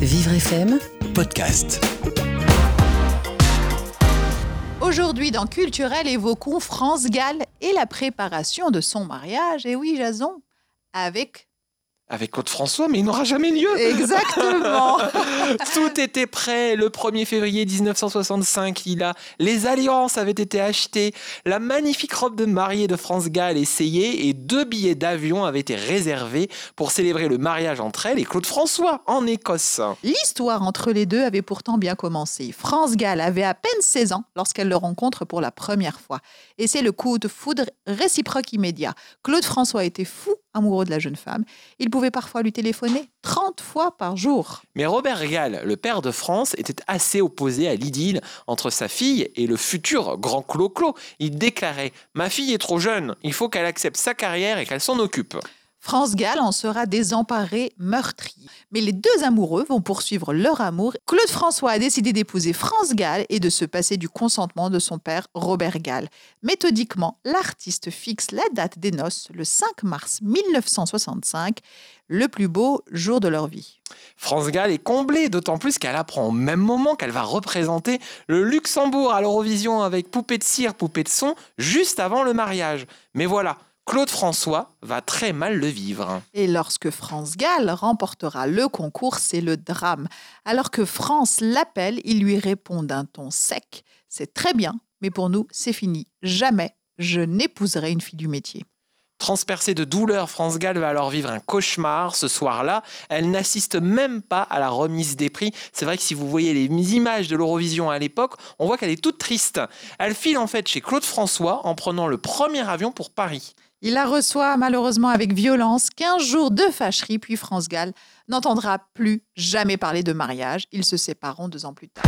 Vivre FM, podcast. Aujourd'hui, dans Culturel, évoquons France Gall et la préparation de son mariage. Et oui, Jason, avec avec Claude François, mais il n'aura jamais lieu. Exactement. Tout était prêt. Le 1er février 1965, il a les alliances avaient été achetées, la magnifique robe de mariée de France Gall essayée et deux billets d'avion avaient été réservés pour célébrer le mariage entre elle et Claude François en Écosse. L'histoire entre les deux avait pourtant bien commencé. France Gall avait à peine 16 ans lorsqu'elle le rencontre pour la première fois. Et c'est le coup de foudre réciproque immédiat. Claude François était fou amoureux de la jeune femme. Il pouvait parfois lui téléphoner 30 fois par jour. Mais Robert Gall, le père de France, était assez opposé à l'idylle entre sa fille et le futur grand Clo-Clo. Il déclarait Ma fille est trop jeune, il faut qu'elle accepte sa carrière et qu'elle s'en occupe. France Gall en sera désemparé, meurtri. Mais les deux amoureux vont poursuivre leur amour. Claude François a décidé d'épouser France Gall et de se passer du consentement de son père Robert Gall. Méthodiquement, l'artiste fixe la date des noces le 5 mars 1965, le plus beau jour de leur vie. France Gall est comblée, d'autant plus qu'elle apprend au même moment qu'elle va représenter le Luxembourg à l'Eurovision avec Poupée de cire, Poupée de son, juste avant le mariage. Mais voilà, Claude François va très mal le vivre. Et lorsque France Gall remportera le concours, c'est le drame. Alors que France l'appelle, il lui répond d'un ton sec C'est très bien, mais pour nous, c'est fini. Jamais je n'épouserai une fille du métier. Transpercée de douleur, France Gall va alors vivre un cauchemar ce soir-là. Elle n'assiste même pas à la remise des prix. C'est vrai que si vous voyez les images de l'Eurovision à l'époque, on voit qu'elle est toute triste. Elle file en fait chez Claude François en prenant le premier avion pour Paris. Il la reçoit malheureusement avec violence, 15 jours de fâcherie, puis France Gall n'entendra plus jamais parler de mariage. Ils se sépareront deux ans plus tard.